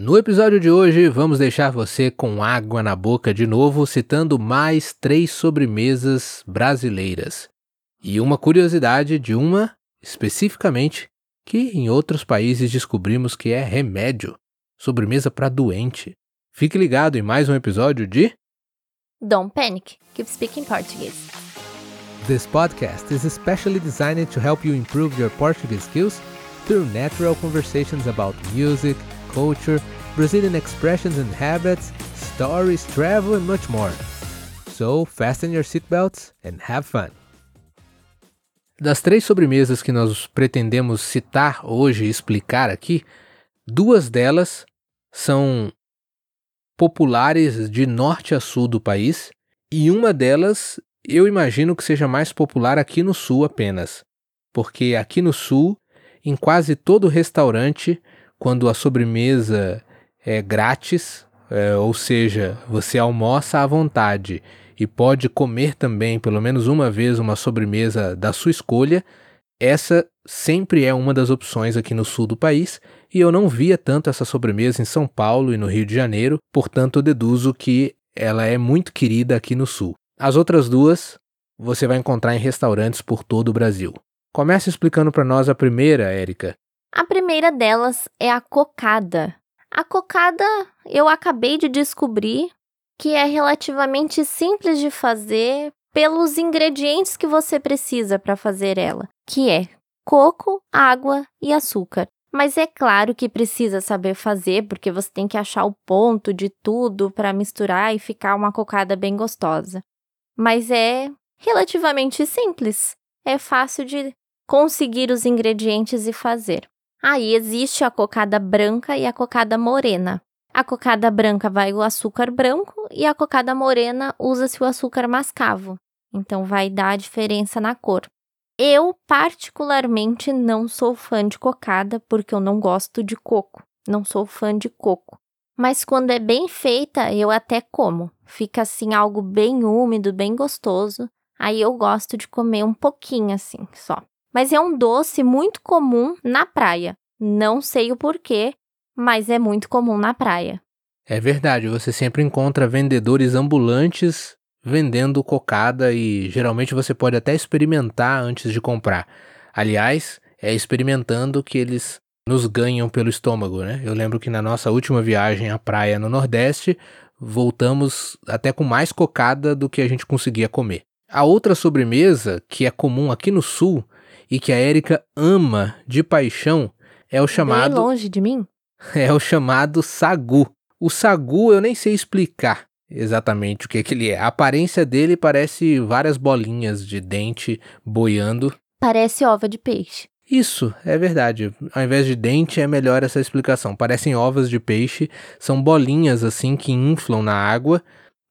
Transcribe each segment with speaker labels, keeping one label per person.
Speaker 1: No episódio de hoje, vamos deixar você com água na boca de novo, citando mais três sobremesas brasileiras. E uma curiosidade de uma, especificamente, que em outros países descobrimos que é remédio sobremesa para doente. Fique ligado em mais um episódio de
Speaker 2: Don't panic, keep speaking Portuguese.
Speaker 1: This podcast is especially designed to help you improve your Portuguese skills through natural conversations about music, culture, Brazilian expressions and habits, stories, travel, and much more. So, fasten your seatbelts and have fun. Das três sobremesas que nós pretendemos citar hoje e explicar aqui, duas delas são populares de norte a sul do país e uma delas eu imagino que seja mais popular aqui no sul apenas, porque aqui no sul, em quase todo restaurante, quando a sobremesa é grátis, é, ou seja, você almoça à vontade e pode comer também pelo menos uma vez uma sobremesa da sua escolha, essa sempre é uma das opções aqui no sul do país e eu não via tanto essa sobremesa em São Paulo e no Rio de Janeiro, portanto eu deduzo que ela é muito querida aqui no sul. As outras duas você vai encontrar em restaurantes por todo o Brasil. Comece explicando para nós a primeira, Érica.
Speaker 2: A primeira delas é a cocada. A cocada eu acabei de descobrir que é relativamente simples de fazer pelos ingredientes que você precisa para fazer ela, que é coco, água e açúcar. Mas é claro que precisa saber fazer, porque você tem que achar o ponto de tudo para misturar e ficar uma cocada bem gostosa. Mas é relativamente simples. É fácil de conseguir os ingredientes e fazer. Aí existe a cocada branca e a cocada morena. A cocada branca vai o açúcar branco e a cocada morena usa-se o açúcar mascavo. Então vai dar a diferença na cor. Eu, particularmente, não sou fã de cocada porque eu não gosto de coco. Não sou fã de coco. Mas quando é bem feita, eu até como. Fica assim algo bem úmido, bem gostoso. Aí eu gosto de comer um pouquinho assim, só. Mas é um doce muito comum na praia. Não sei o porquê, mas é muito comum na praia.
Speaker 1: É verdade, você sempre encontra vendedores ambulantes vendendo cocada e geralmente você pode até experimentar antes de comprar. Aliás, é experimentando que eles nos ganham pelo estômago, né? Eu lembro que na nossa última viagem à praia no Nordeste, voltamos até com mais cocada do que a gente conseguia comer. A outra sobremesa, que é comum aqui no Sul e que a Érica ama de paixão, é o chamado.
Speaker 2: Bem longe de mim?
Speaker 1: É o chamado sagu. O sagu eu nem sei explicar exatamente o que, é que ele é. A aparência dele parece várias bolinhas de dente boiando.
Speaker 2: Parece ova de peixe.
Speaker 1: Isso, é verdade. Ao invés de dente, é melhor essa explicação. Parecem ovas de peixe, são bolinhas assim que inflam na água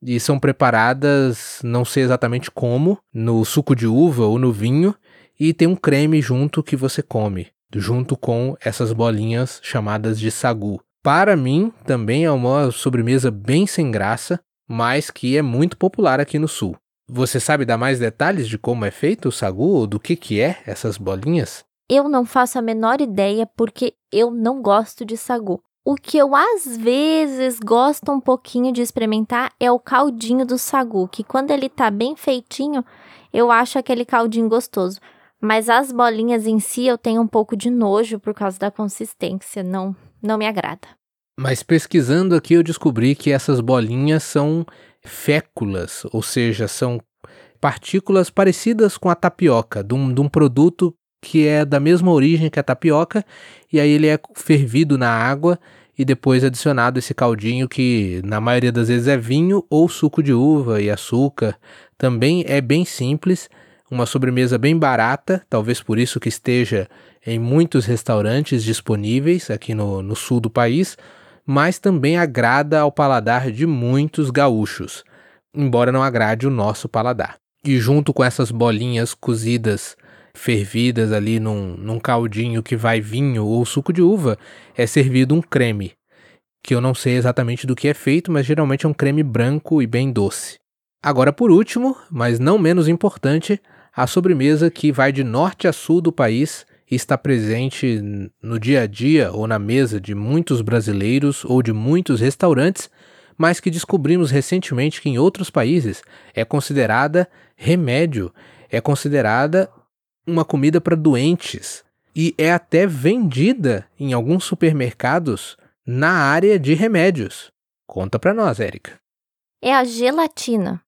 Speaker 1: e são preparadas, não sei exatamente como, no suco de uva ou no vinho, e tem um creme junto que você come, junto com essas bolinhas chamadas de sagu. Para mim, também é uma sobremesa bem sem graça, mas que é muito popular aqui no sul. Você sabe dar mais detalhes de como é feito o sagu ou do que, que é essas bolinhas?
Speaker 2: Eu não faço a menor ideia porque eu não gosto de sagu. O que eu às vezes gosto um pouquinho de experimentar é o caldinho do sagu, que quando ele tá bem feitinho, eu acho aquele caldinho gostoso. Mas as bolinhas em si eu tenho um pouco de nojo por causa da consistência, não, não me agrada.
Speaker 1: Mas pesquisando aqui eu descobri que essas bolinhas são féculas, ou seja, são partículas parecidas com a tapioca, de um, de um produto que é da mesma origem que a tapioca, e aí ele é fervido na água e depois adicionado esse caldinho que na maioria das vezes é vinho ou suco de uva e açúcar. Também é bem simples, uma sobremesa bem barata, talvez por isso que esteja em muitos restaurantes disponíveis aqui no, no sul do país, mas também agrada ao paladar de muitos gaúchos, embora não agrade o nosso paladar. E junto com essas bolinhas cozidas, fervidas ali num, num caldinho que vai vinho ou suco de uva, é servido um creme, que eu não sei exatamente do que é feito, mas geralmente é um creme branco e bem doce. Agora, por último, mas não menos importante, a sobremesa que vai de norte a sul do país e está presente no dia a dia ou na mesa de muitos brasileiros ou de muitos restaurantes, mas que descobrimos recentemente que em outros países é considerada remédio, é considerada uma comida para doentes e é até vendida em alguns supermercados na área de remédios. Conta para nós, Érica.
Speaker 2: É a gelatina.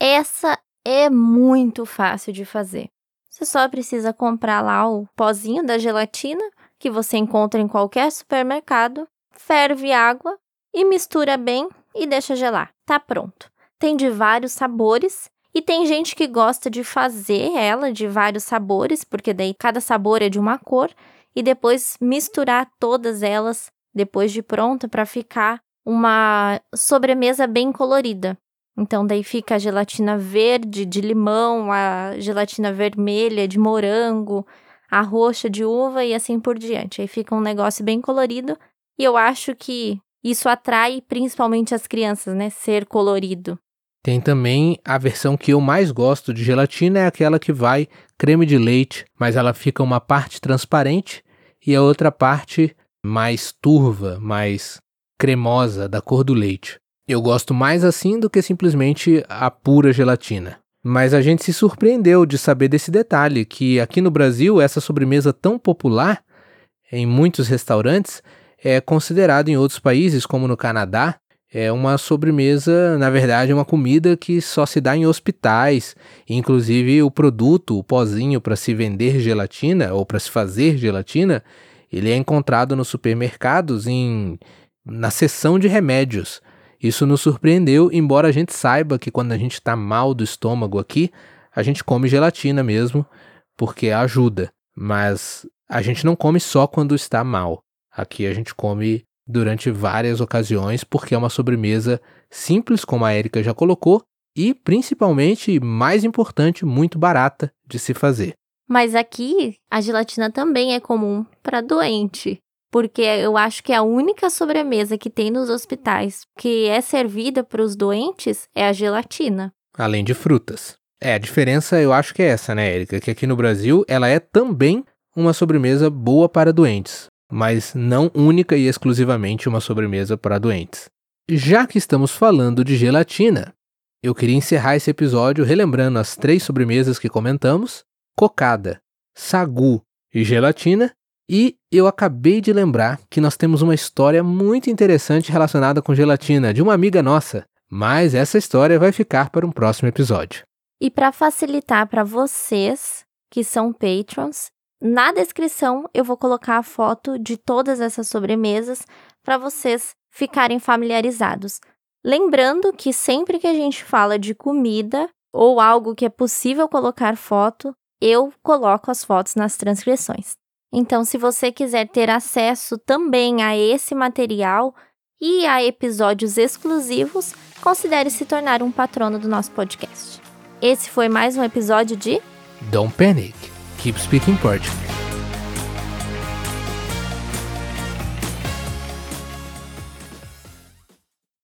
Speaker 2: Essa é muito fácil de fazer. Você só precisa comprar lá o pozinho da gelatina, que você encontra em qualquer supermercado, ferve água e mistura bem e deixa gelar. Tá pronto. Tem de vários sabores e tem gente que gosta de fazer ela de vários sabores, porque daí cada sabor é de uma cor, e depois misturar todas elas depois de pronta para ficar uma sobremesa bem colorida. Então, daí fica a gelatina verde de limão, a gelatina vermelha de morango, a roxa de uva e assim por diante. Aí fica um negócio bem colorido e eu acho que isso atrai principalmente as crianças, né? Ser colorido.
Speaker 1: Tem também a versão que eu mais gosto de gelatina, é aquela que vai creme de leite, mas ela fica uma parte transparente e a outra parte mais turva, mais cremosa, da cor do leite. Eu gosto mais assim do que simplesmente a pura gelatina. Mas a gente se surpreendeu de saber desse detalhe, que aqui no Brasil essa sobremesa tão popular em muitos restaurantes é considerada em outros países, como no Canadá, é uma sobremesa, na verdade, uma comida que só se dá em hospitais. Inclusive o produto, o pozinho para se vender gelatina ou para se fazer gelatina, ele é encontrado nos supermercados em na seção de remédios. Isso nos surpreendeu, embora a gente saiba que quando a gente está mal do estômago aqui, a gente come gelatina mesmo, porque ajuda. Mas a gente não come só quando está mal. Aqui a gente come durante várias ocasiões, porque é uma sobremesa simples, como a Erika já colocou, e principalmente, mais importante, muito barata de se fazer.
Speaker 2: Mas aqui a gelatina também é comum para doente porque eu acho que a única sobremesa que tem nos hospitais que é servida para os doentes é a gelatina.
Speaker 1: Além de frutas. É, a diferença eu acho que é essa, né, Érica? Que aqui no Brasil ela é também uma sobremesa boa para doentes, mas não única e exclusivamente uma sobremesa para doentes. Já que estamos falando de gelatina, eu queria encerrar esse episódio relembrando as três sobremesas que comentamos: cocada, sagu e gelatina, e eu acabei de lembrar que nós temos uma história muito interessante relacionada com gelatina de uma amiga nossa, mas essa história vai ficar para um próximo episódio.
Speaker 2: E para facilitar para vocês que são patrons, na descrição eu vou colocar a foto de todas essas sobremesas para vocês ficarem familiarizados. Lembrando que sempre que a gente fala de comida ou algo que é possível colocar foto, eu coloco as fotos nas transcrições. Então, se você quiser ter acesso também a esse material e a episódios exclusivos, considere se tornar um patrono do nosso podcast. Esse foi mais um episódio de
Speaker 1: Don't Panic, Keep Speaking Portuguese.